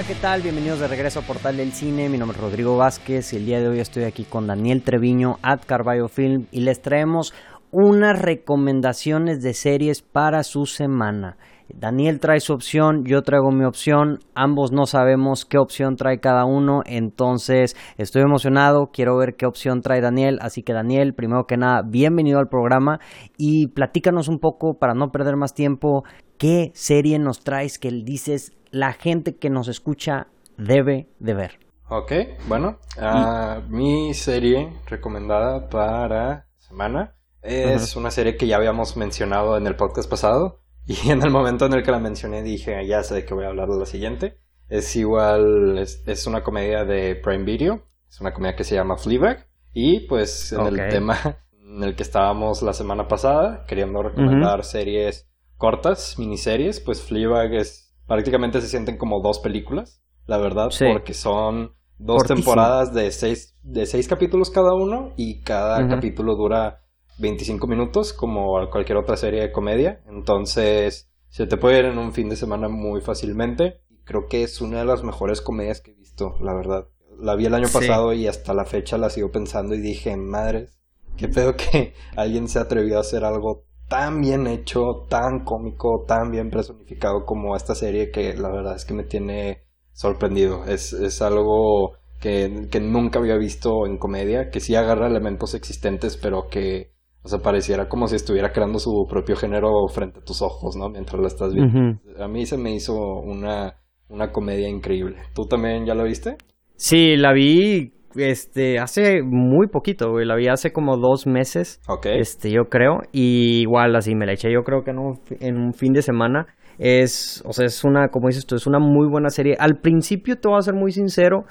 Hola, ¿qué tal? Bienvenidos de regreso a Portal del Cine. Mi nombre es Rodrigo Vázquez y el día de hoy estoy aquí con Daniel Treviño, at Carballo Film, y les traemos unas recomendaciones de series para su semana. Daniel trae su opción, yo traigo mi opción, ambos no sabemos qué opción trae cada uno, entonces estoy emocionado, quiero ver qué opción trae Daniel, así que Daniel, primero que nada, bienvenido al programa y platícanos un poco para no perder más tiempo, qué serie nos traes que dices la gente que nos escucha debe de ver. Ok, bueno, uh, mi serie recomendada para semana es una serie que ya habíamos mencionado en el podcast pasado y en el momento en el que la mencioné dije, ya sé de qué voy a hablar de la siguiente. Es igual, es, una comedia de Prime Video, es una comedia que se llama Fleabag y pues en el tema en el que estábamos la semana pasada, queriendo recomendar series cortas, miniseries, pues Fleabag es prácticamente se sienten como dos películas, la verdad, porque son dos temporadas de seis, de seis capítulos cada uno y cada capítulo dura 25 minutos como cualquier otra serie de comedia. Entonces se te puede ir en un fin de semana muy fácilmente. Creo que es una de las mejores comedias que he visto, la verdad. La vi el año pasado y hasta la fecha la sigo pensando y dije, madres, qué pedo que alguien se atrevió a hacer algo tan bien hecho, tan cómico, tan bien personificado como esta serie que la verdad es que me tiene sorprendido. Es, es algo que, que, nunca había visto en comedia, que sí agarra elementos existentes, pero que, o sea, pareciera como si estuviera creando su propio género frente a tus ojos, ¿no? Mientras la estás viendo. A mí se me hizo una, una comedia increíble. ¿Tú también ya la viste? Sí, la vi este, hace muy poquito, güey. La vi hace como dos meses. Ok. Este, yo creo. Y igual así me la eché, yo creo que en un, en un fin de semana. Es, o sea, es una, como dices tú, es una muy buena serie. Al principio, te voy a ser muy sincero,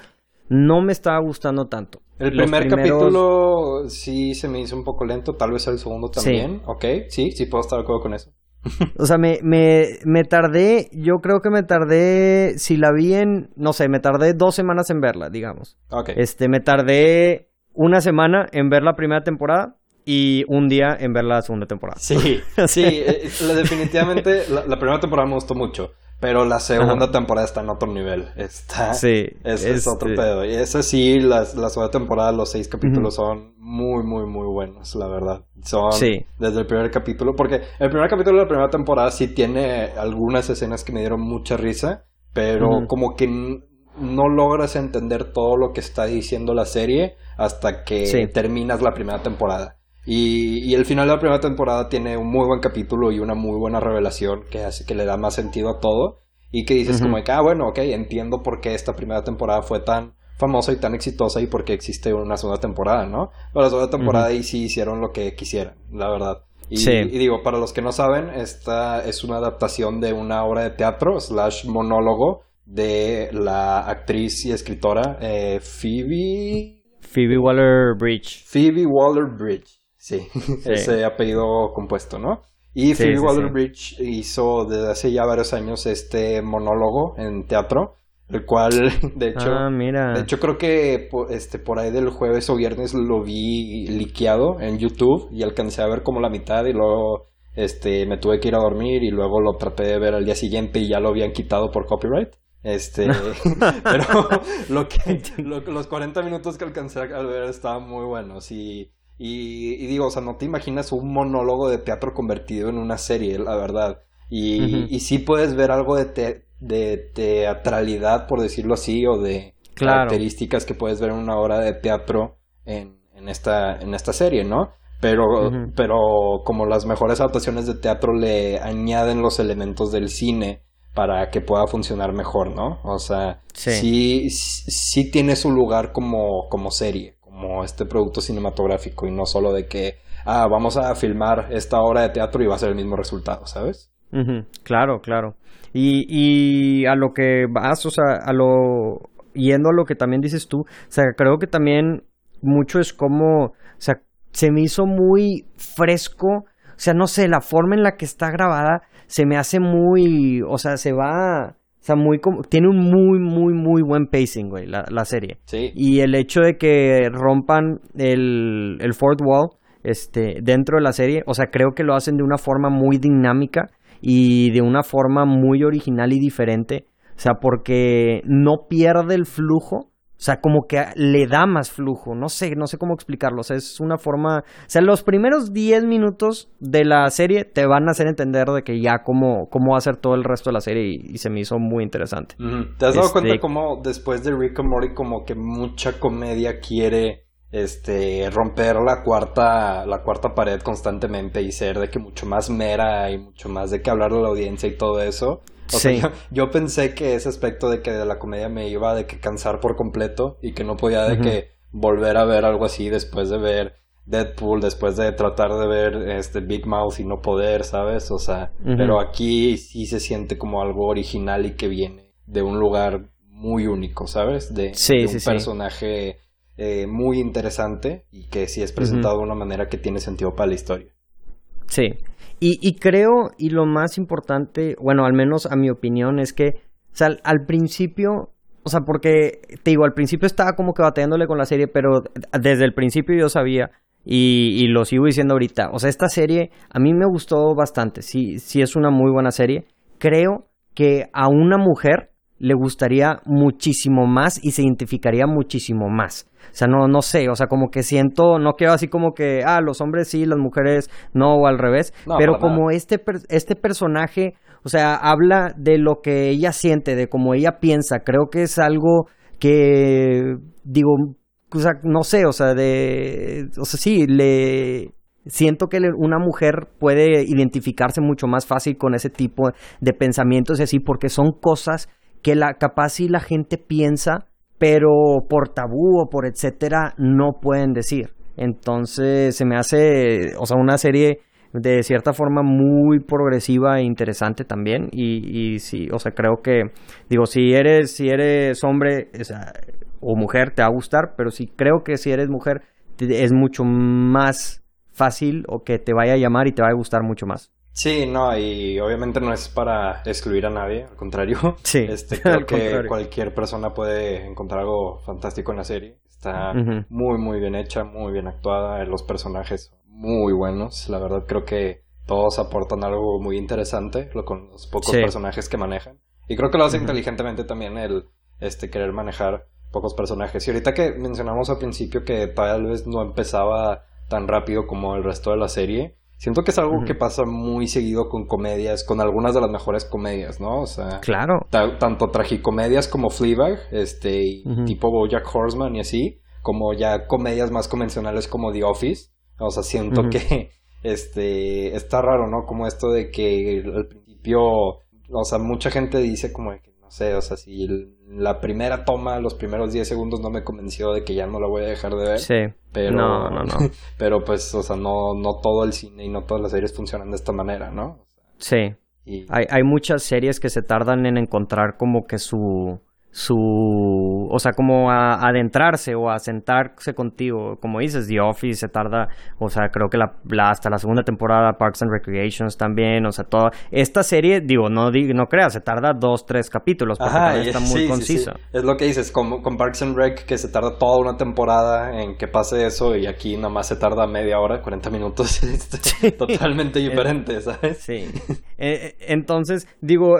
no me estaba gustando tanto. El primer capítulo sí se me hizo un poco lento, tal vez el segundo también. Sí. Ok, sí, sí puedo estar de acuerdo con eso. O sea, me, me, me tardé, yo creo que me tardé, si la vi en, no sé, me tardé dos semanas en verla, digamos. Ok. Este, me tardé una semana en ver la primera temporada y un día en ver la segunda temporada. Sí, sí, eh, definitivamente la, primera temporada me gustó mucho. Pero la segunda temporada está en otro nivel. Está. Sí. Es, es otro este pedo. Y ese sí, la, la segunda temporada, los seis capítulos son muy, muy, muy buenos, la verdad. Son. Sí. Desde el primer capítulo. Porque el primer capítulo de la primera temporada sí tiene algunas escenas que me dieron mucha risa. Pero como que no logras entender todo lo que está diciendo la serie hasta que terminas la primera temporada. Y, y, el final de la primera temporada tiene un muy buen capítulo y una muy buena revelación que hace que le da más sentido a todo. Y que dices como que, ah, bueno, ok, entiendo por qué esta primera temporada fue tan famosa y tan exitosa y por qué existe una segunda temporada, ¿no? Pero la segunda temporada ahí sí hicieron lo que quisieran, la verdad. Y, sí. y, digo, para los que no saben, esta es una adaptación de una obra de teatro slash monólogo de la actriz y escritora eh, Phoebe... Phoebe Waller-Bridge. Phoebe Waller-Bridge. Sí, ese apellido compuesto, ¿no? Y Phoebe Waller-Bridge hizo desde hace ya varios años este monólogo en teatro, el cual, de hecho, ah, mira. de hecho creo que este por ahí del jueves o viernes lo vi liqueado en YouTube y alcancé a ver como la mitad y luego este me tuve que ir a dormir y luego lo traté de ver al día siguiente y ya lo habían quitado por copyright. Este, pero lo que los 40 minutos que alcancé a ver estaban muy buenos y y, digo, o sea, no te imaginas un monólogo de teatro convertido en una serie, la verdad. Y, y sí puedes ver algo de, de teatralidad, por decirlo así, o de características que puedes ver en una obra de teatro en, en, esta, en esta serie, ¿no? Pero, pero como las mejores adaptaciones de teatro le añaden los elementos del cine para que pueda funcionar mejor, ¿no? O sea, sí, sí, sí tiene su lugar como, como serie este producto cinematográfico y no solo de que, ah, vamos a filmar esta obra de teatro y va a ser el mismo resultado, ¿sabes? Claro, claro. Y, y a lo que vas, o sea, a lo, yendo a lo que también dices tú, o sea, creo que también mucho es como, o sea, se me hizo muy fresco, o sea, no sé, la forma en la que está grabada se me hace muy, o sea, se va, o sea, muy tiene un muy, muy, muy buen pacing, güey, la, la serie. Sí. Y el hecho de que rompan el, el fourth wall este, dentro de la serie, o sea, creo que lo hacen de una forma muy dinámica y de una forma muy original y diferente. O sea, porque no pierde el flujo, o sea, como que le da más flujo, no sé, no sé cómo explicarlo, o sea, es una forma, o sea, los primeros 10 minutos de la serie te van a hacer entender de que ya cómo, cómo va a ser todo el resto de la serie y, se me hizo muy interesante. ¿Te has dado cuenta este cómo después de Rick and Morty como que mucha comedia quiere este romper la cuarta la cuarta pared constantemente y ser de que mucho más mera y mucho más de que hablar a la audiencia y todo eso sí. yo, pensé que ese aspecto de que de la comedia me iba de que cansar por completo y que no podía de que volver a ver algo así después de ver Deadpool, después de tratar de ver este Big Mouth y no poder, ¿sabes? O sea, pero aquí sí se siente como algo original y que viene de un lugar muy único, ¿sabes? De, un personaje eh, muy interesante y que sí es presentado de una manera que tiene sentido para la historia. Sí, y, y, creo, y lo más importante, bueno, al menos a mi opinión, es que, o sea, al, principio, o sea, porque, te digo, al principio estaba como que bateándole con la serie, pero desde el principio yo sabía, y, y lo sigo diciendo ahorita, o sea, esta serie a mí me gustó bastante, sí, sí es una muy buena serie. Creo que a una mujer le gustaría muchísimo más y se identificaría muchísimo más. O sea, no, no sé, o sea, como que siento, no quedo así como que, ah, los hombres sí, las mujeres no, o al revés, pero como este, este personaje, o sea, habla de lo que ella siente, de cómo ella piensa, creo que es algo que, digo, o sea, no sé, o sea, de, o sea, sí, le, Siento que una mujer puede identificarse mucho más fácil con ese tipo de pensamientos y así, porque son cosas que la capaz si la gente piensa, pero por tabú o por etcétera no pueden decir. Entonces se me hace, o sea, una serie de cierta forma muy progresiva e interesante también y, y sí, o sea, creo que digo, si eres si eres hombre o, mujer te va a gustar, pero sí creo que si eres mujer es mucho más fácil o que te vaya a llamar y te va a gustar mucho más. Sí, no, y obviamente no es para excluir a nadie, al contrario. Sí, este, creo que cualquier persona puede encontrar algo fantástico en la serie. Está muy, muy bien hecha, muy bien actuada, los personajes muy buenos. La verdad creo que todos aportan algo muy interesante lo, con los pocos personajes que manejan. Y creo que lo hace inteligentemente también el este, querer manejar pocos personajes. Y ahorita que mencionamos al principio que tal vez no empezaba tan rápido como el resto de la serie, Siento que es algo que pasa muy seguido con comedias, con algunas de las mejores comedias, ¿no? O sea, claro. tanto tragicomedias como Fleabag, este, tipo BoJack Horseman y así, como ya comedias más convencionales como The Office. O sea, siento que este está raro, ¿no? Como esto de que al principio, o sea, mucha gente dice como que no sé, o sea, si la primera toma, los primeros 10 segundos no me convenció de que ya no la voy a dejar de ver. Sí. Pero, no, no, no. Pero pues, o sea, no, no todo el cine y no todas las series funcionan de esta manera, ¿no? sí. Hay, hay muchas series que se tardan en encontrar como que su su, o sea, como a, adentrarse o a sentarse contigo, como dices, The Office se tarda, o sea, creo que la, hasta la segunda temporada, Parks and Recreations también, o sea, toda, esta serie, digo, no, no creas, se tarda dos, tres capítulos, porque está muy conciso. Es lo que dices, como con Parks and Rec, que se tarda toda una temporada en que pase eso, y aquí nomás se tarda media hora, 40 minutos, totalmente diferente, ¿sabes? Sí. Eh, entonces, digo,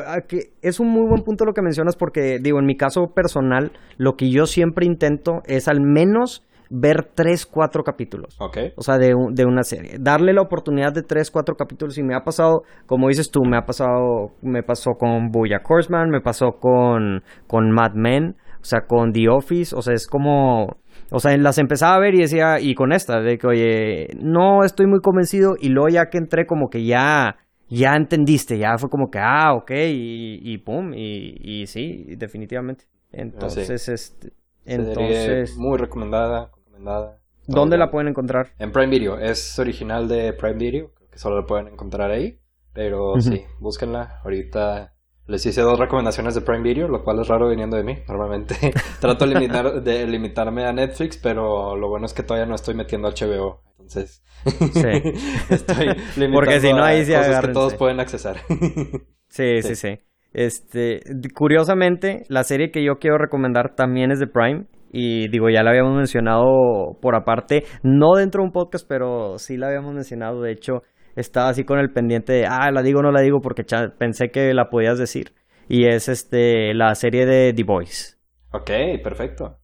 es un muy buen punto lo que mencionas, porque, digo, en mi caso personal, lo que yo siempre intento es al menos ver tres, cuatro capítulos. Ok. O sea, de, de, una serie. Darle la oportunidad de tres, cuatro capítulos. Y me ha pasado, como dices tú, me ha pasado, me pasó con Boya Horseman, me pasó con, con Mad Men, o sea, con The Office. O sea, es como, o sea, las empezaba a ver y decía, y con esta, de que, oye, no estoy muy convencido. Y luego ya que entré, como que ya ya entendiste, ya fue como que, ah, ok, y, y pum, y, y sí, definitivamente. Entonces, este, entonces... Muy recomendada, recomendada. ¿Dónde la pueden encontrar? En Prime Video, es original de Prime Video, creo que solo la pueden encontrar ahí, pero sí, búsquenla, ahorita... Les hice dos recomendaciones de Prime Video, lo cual es raro viniendo de mí. Normalmente trato de, limitar, de limitarme a Netflix, pero lo bueno es que todavía no estoy metiendo HBO entonces, estoy Porque si no, ahí sí cosas que todos pueden accesar. sí, sí, sí, Este, curiosamente, la serie que yo quiero recomendar también es de Prime. Y digo, ya la habíamos mencionado por aparte, no dentro de un podcast, pero sí la habíamos mencionado. De hecho, estaba así con el pendiente de, ah, la digo o no la digo porque pensé que la podías decir. y es este la serie de The Boys. Ok, perfecto.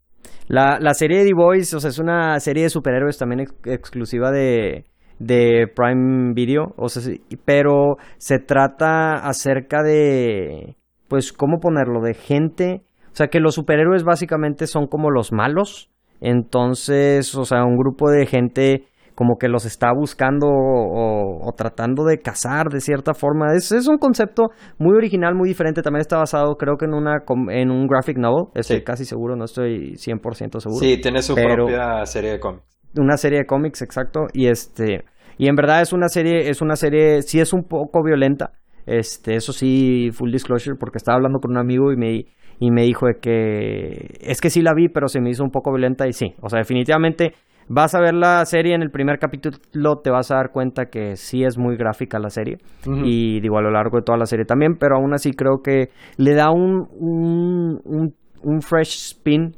La, la serie de The Boys, o sea, es una serie de superhéroes también exclusiva de, de Prime Video, o sea, pero se trata acerca de, pues, ¿cómo ponerlo? De gente, o sea, que los superhéroes básicamente son como los malos, entonces, o sea, un grupo de gente como que los está buscando o, tratando de cazar de cierta forma. Es, es, un concepto muy original, muy diferente. También está basado, creo que en una en un graphic novel. Estoy casi seguro, no estoy 100% seguro. Sí, tiene su propia serie de cómics. Una serie de cómics, exacto. Y este y en verdad es una serie, es una serie, sí es un poco violenta. Este, eso sí, full disclosure, porque estaba hablando con un amigo y me, y me dijo que es que sí la vi, pero se me hizo un poco violenta y sí. O sea, definitivamente vas a ver la serie en el primer capítulo, te vas a dar cuenta que sí es muy gráfica la serie. Y digo, a lo largo de toda la serie también, pero aún así creo que le da un, un, un, fresh spin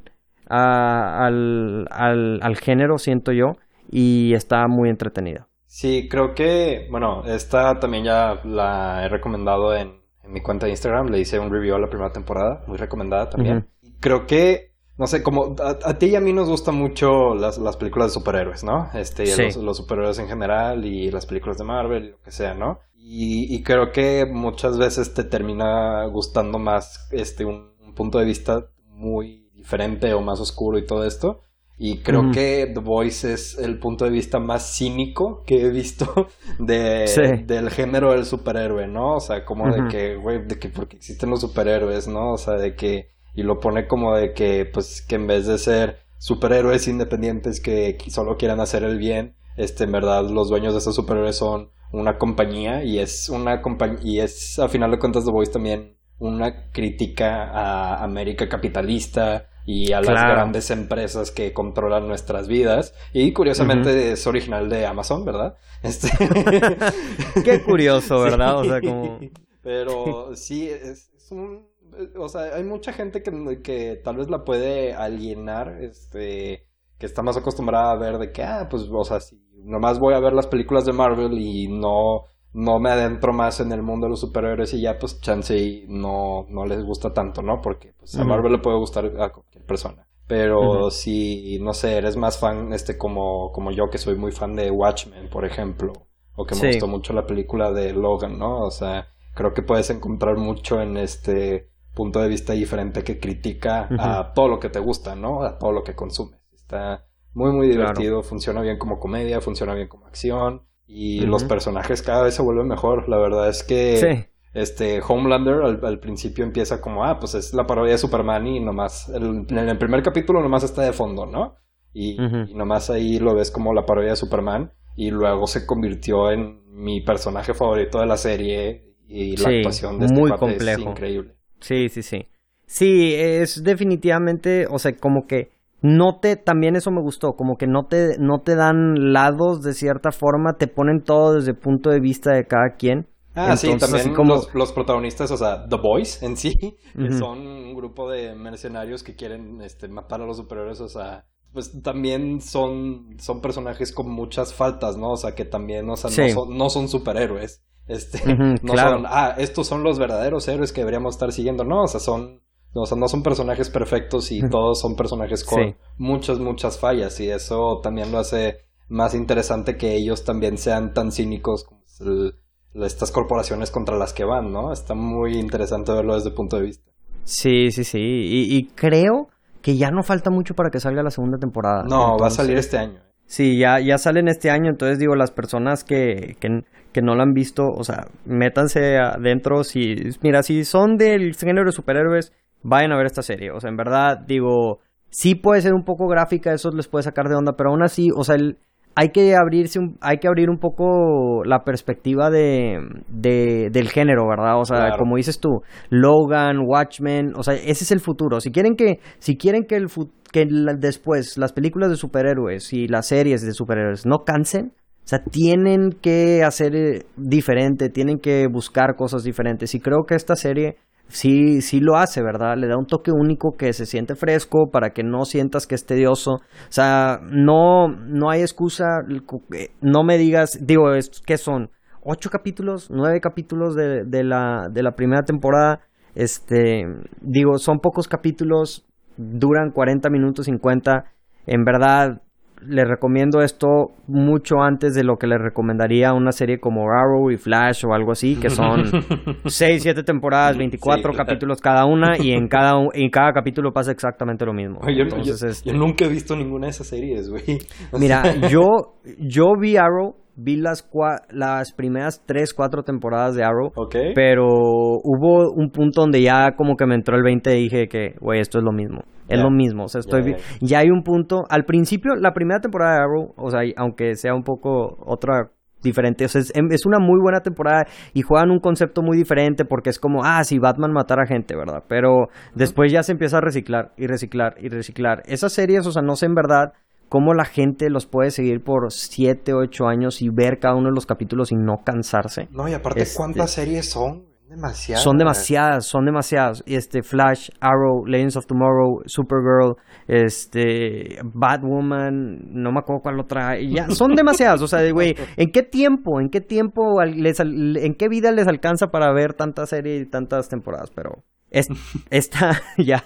al, al, al género, siento yo, y está muy entretenida. Sí, creo que, bueno, esta también ya la he recomendado en, en mi cuenta de Instagram. Le hice un review a la primera temporada, muy recomendada también. Creo que, no sé, como a, ti y a mí nos gustan mucho las, las películas de superhéroes, ¿no? Este, los, los, superhéroes en general y las películas de Marvel y lo que sea, ¿no? Y, y creo que muchas veces te termina gustando más este un punto de vista muy diferente o más oscuro y todo esto. Y creo que The Voice es el punto de vista más cínico que he visto de, del género del superhéroe, ¿no? O sea, como de que, güey, de que porque existen los superhéroes, ¿no? O sea, de que, y lo pone como de que, pues, que en vez de ser superhéroes independientes que solo quieran hacer el bien, este, en verdad, los dueños de esos superhéroes son una compañía y es una compañía, y es, a final de cuentas, The Voice también una crítica a América capitalista, y a las grandes empresas que controlan nuestras vidas. Y curiosamente es original de Amazon, ¿verdad? Este... Qué curioso, ¿verdad? O sea, como... Pero sí, es, un... O sea, hay mucha gente que, que tal vez la puede alienar, este que está más acostumbrada a ver de que, ah, pues, o sea, si nomás voy a ver las películas de Marvel y no no me adentro más en el mundo de los superhéroes y ya pues chance no, no les gusta tanto, ¿no? Porque pues a Marvel le puede gustar a cualquier persona. Pero si, no sé, eres más fan, este, como, como yo, que soy muy fan de Watchmen, por ejemplo, o que me gustó mucho la película de Logan, ¿no? O sea, creo que puedes encontrar mucho en este punto de vista diferente que critica a todo lo que te gusta, ¿no? A todo lo que consumes. Está muy, muy divertido, funciona bien como comedia, funciona bien como acción y los personajes cada vez se vuelven mejor. La verdad es que este Homelander al, principio empieza como, ah, pues es la parodia de Superman y nomás, en el primer capítulo nomás está de fondo, ¿no? Y, nomás ahí lo ves como la parodia de Superman y luego se convirtió en mi personaje favorito de la serie y la actuación de este muy complejo. es increíble. Sí, sí, sí. Sí, es definitivamente, o sea, como que no te, también eso me gustó, como que no te, no te dan lados de cierta forma, te ponen todo desde el punto de vista de cada quien. Ah, sí, también como... los, protagonistas, o sea, The Boys en sí, son un grupo de mercenarios que quieren este, matar a los superiores, o sea, pues también son, son personajes con muchas faltas, ¿no? O sea, que también, o sea, no, son, no son superhéroes. Este, no son, ah, estos son los verdaderos héroes que deberíamos estar siguiendo, no, o sea, son o sea, no son personajes perfectos y todos son personajes con muchas, muchas fallas. Y eso también lo hace más interesante que ellos también sean tan cínicos como estas corporaciones contra las que van, ¿no? Está muy interesante verlo desde el punto de vista. Sí, sí, sí. Y, creo que ya no falta mucho para que salga la segunda temporada. No, va a salir este año. Sí, ya, ya salen este año, entonces digo, las personas que, que, que no la han visto, o sea, métanse adentro, si, mira, si son del género de superhéroes, vayan a ver esta serie. O sea, en verdad, digo, sí puede ser un poco gráfica, eso les puede sacar de onda, pero aún así, o sea, hay que abrirse, hay que abrir un poco la perspectiva de, de del género, ¿verdad? O sea, como dices tú, Logan, Watchmen, o sea, ese es el futuro. Si quieren que, si quieren que el que después las películas de superhéroes y las series de superhéroes no cansen, o sea, tienen que hacer eh, diferente, tienen que buscar cosas diferentes. Y creo que esta serie sí, sí lo hace, ¿verdad? Le da un toque único que se siente fresco para que no sientas que es tedioso. O sea, no, no hay excusa, eh, no me digas, digo, ¿qué son? ¿Ocho capítulos? ¿Nueve capítulos de, de, la, de la primera temporada? Este, digo, son pocos capítulos, duran 40 minutos 50. En verdad, le recomiendo esto mucho antes de lo que le recomendaría una serie como Arrow y Flash o algo así, que son 6, 7 temporadas, 24 capítulos cada una y en cada, en cada capítulo pasa exactamente lo mismo. yo, este nunca he visto ninguna de esas series, güey. Mira, yo, yo vi Arrow vi las, las primeras tres, cuatro temporadas de Arrow. Pero hubo un punto donde ya como que me entró el 20 y dije que, güey, esto es lo mismo. Es lo mismo. O sea, estoy. Ya hay un punto. Al principio, la primera temporada de Arrow, o sea, aunque sea un poco otra diferente. O sea, es, una muy buena temporada y juegan un concepto muy diferente porque es como, ah, si Batman matara gente, ¿verdad? Pero después ya se empieza a reciclar y reciclar y reciclar. Esas series, o sea, no sé en verdad cómo la gente los puede seguir por 7, 8 años y ver cada uno de los capítulos y no cansarse. No, y aparte, este, ¿cuántas series son? Demasiadas. Son demasiadas, son demasiadas. Este, Flash, Arrow, Legends of Tomorrow, Supergirl, este, Batwoman, no me acuerdo cuál otra. Ya, son demasiadas. O sea, güey, ¿en qué tiempo, en qué tiempo, les, en qué vida les alcanza para ver tantas series y tantas temporadas? Pero es, esta, ya,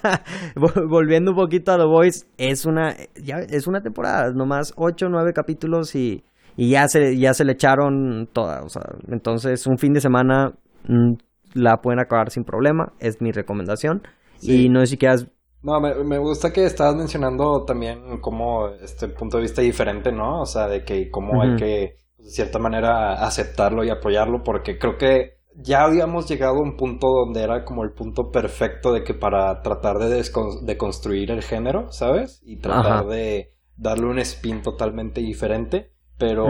volviendo un poquito a The Voice, es una, ya, es una temporada, nomás 8 o 9 capítulos y, y ya, se, ya se le echaron toda, o sea, entonces un fin de semana mm, la pueden acabar sin problema, es mi recomendación. Y no sé si quieras... No, me, me gusta que estabas mencionando también como este punto de vista diferente, ¿no? O sea, de que cómo hay que, de cierta manera, aceptarlo y apoyarlo, porque creo que ya habíamos llegado a un punto donde era como el punto perfecto de que para tratar de, de construir el género, ¿sabes? Y tratar de darle un spin totalmente diferente, pero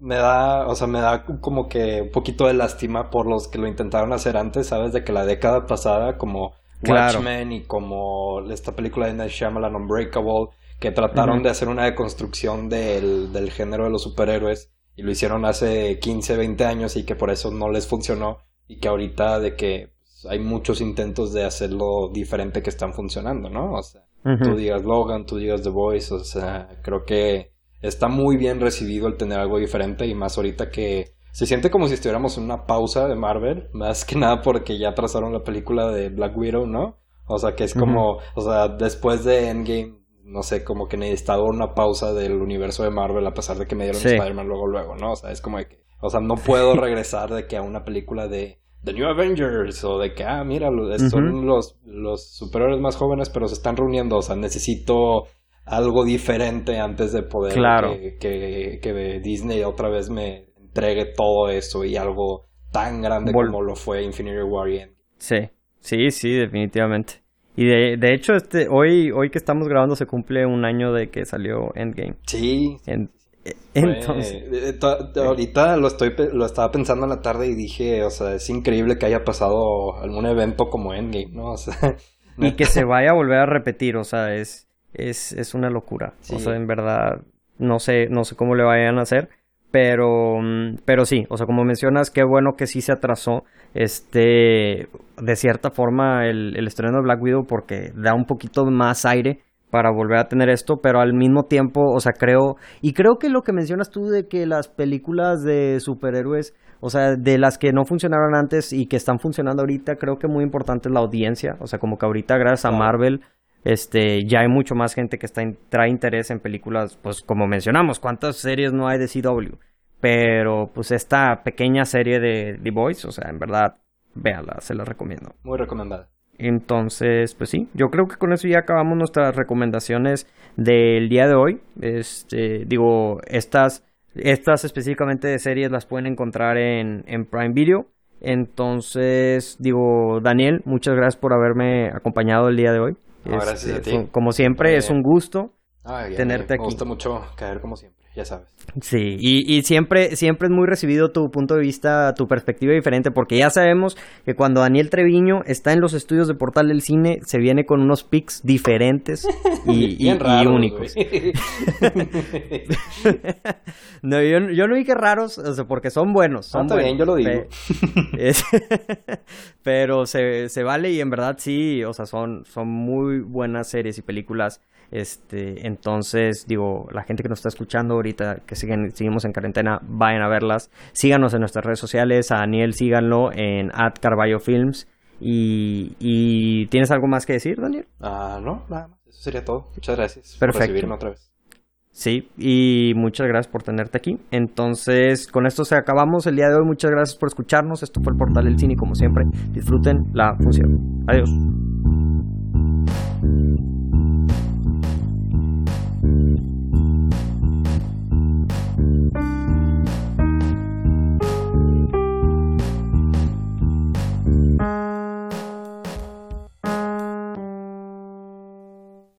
me da, o sea, me da como que un poquito de lástima por los que lo intentaron hacer antes, ¿sabes? De que la década pasada, como Watchmen y como esta película de Night Shyamalan Unbreakable, que trataron de hacer una deconstrucción del, del género de los superhéroes y lo hicieron hace 15, 20 años y que por eso no les funcionó y que ahorita de que pues, hay muchos intentos de hacerlo diferente que están funcionando, ¿no? O sea, tú digas Logan, tú digas The Voice, o sea, creo que está muy bien recibido el tener algo diferente y más ahorita que se siente como si estuviéramos en una pausa de Marvel, más que nada porque ya trazaron la película de Black Widow, ¿no? O sea, que es como, o sea, después de Endgame no sé, como que necesitaba una pausa del universo de Marvel a pesar de que me dieron Spider-Man luego, luego, ¿no? O sea, es como que, o sea, no puedo regresar de que a una película de The New Avengers o de que, ah, mira, son los, los superhéroes más jóvenes pero se están reuniendo, o sea, necesito algo diferente antes de poder que, que, Disney otra vez me entregue todo eso y algo tan grande como lo fue Infinity War y Sí, sí, sí, definitivamente. Y de, de hecho, este, hoy, hoy que estamos grabando se cumple un año de que salió Endgame. Sí. entonces. Eh, ahorita lo estoy lo estaba pensando en la tarde y dije, o sea, es increíble que haya pasado algún evento como Endgame, ¿no? O sea, y que se vaya a volver a repetir, o sea, es, es, es una locura. O sea, en verdad, no sé, no sé cómo le vayan a hacer. Pero, mm, pero sí, o sea, como mencionas, qué bueno que sí se atrasó este, de cierta forma el, el estreno de Black Widow porque da un poquito más aire para volver a tener esto, pero al mismo tiempo, o sea, creo, y creo que lo que mencionas tú de que las películas de superhéroes, o sea, de las que no funcionaron antes y que están funcionando ahorita, creo que muy importante es la audiencia, o sea, como que ahorita gracias a Marvel, este, ya hay mucho más gente que está trae interés en películas, pues como mencionamos, ¿cuántas series no hay de CW? Pero pues esta pequeña serie de The Boys, o sea, en verdad, véala, se la recomiendo. Muy recomendada. Entonces, pues sí, yo creo que con eso ya acabamos nuestras recomendaciones del día de hoy. Este, digo, estas, estas específicamente de series las pueden encontrar en, en Prime Video. Entonces, digo, Daniel, muchas gracias por haberme acompañado el día de hoy. gracias a este, ti. Como siempre, es un gusto tenerte aquí. Me gusta mucho caer como siempre ya sabes. Sí, y, siempre, siempre es muy recibido tu punto de vista, tu perspectiva diferente, porque ya sabemos que cuando Daniel Treviño está en los estudios de Portal del Cine, se viene con unos pics diferentes y, únicos. no, yo, no dije raros, porque son buenos. Son ah, bien, yo lo digo. Pero se, se vale y en verdad sí, o sea, son, son muy buenas series y películas este, entonces, digo, la gente que nos está escuchando ahorita, que siguen, seguimos en cuarentena, vayan a verlas. Síganos en nuestras redes sociales. A Daniel síganlo en at Films. Y, y ¿tienes algo más que decir, Daniel? Ah, no, nada más. Eso sería todo. Muchas gracias Perfecto. por recibirme otra vez. Sí, y muchas gracias por tenerte aquí. Entonces, con esto se acabamos el día de hoy. Muchas gracias por escucharnos. Esto fue el portal del cine, como siempre. Disfruten la función. Adiós.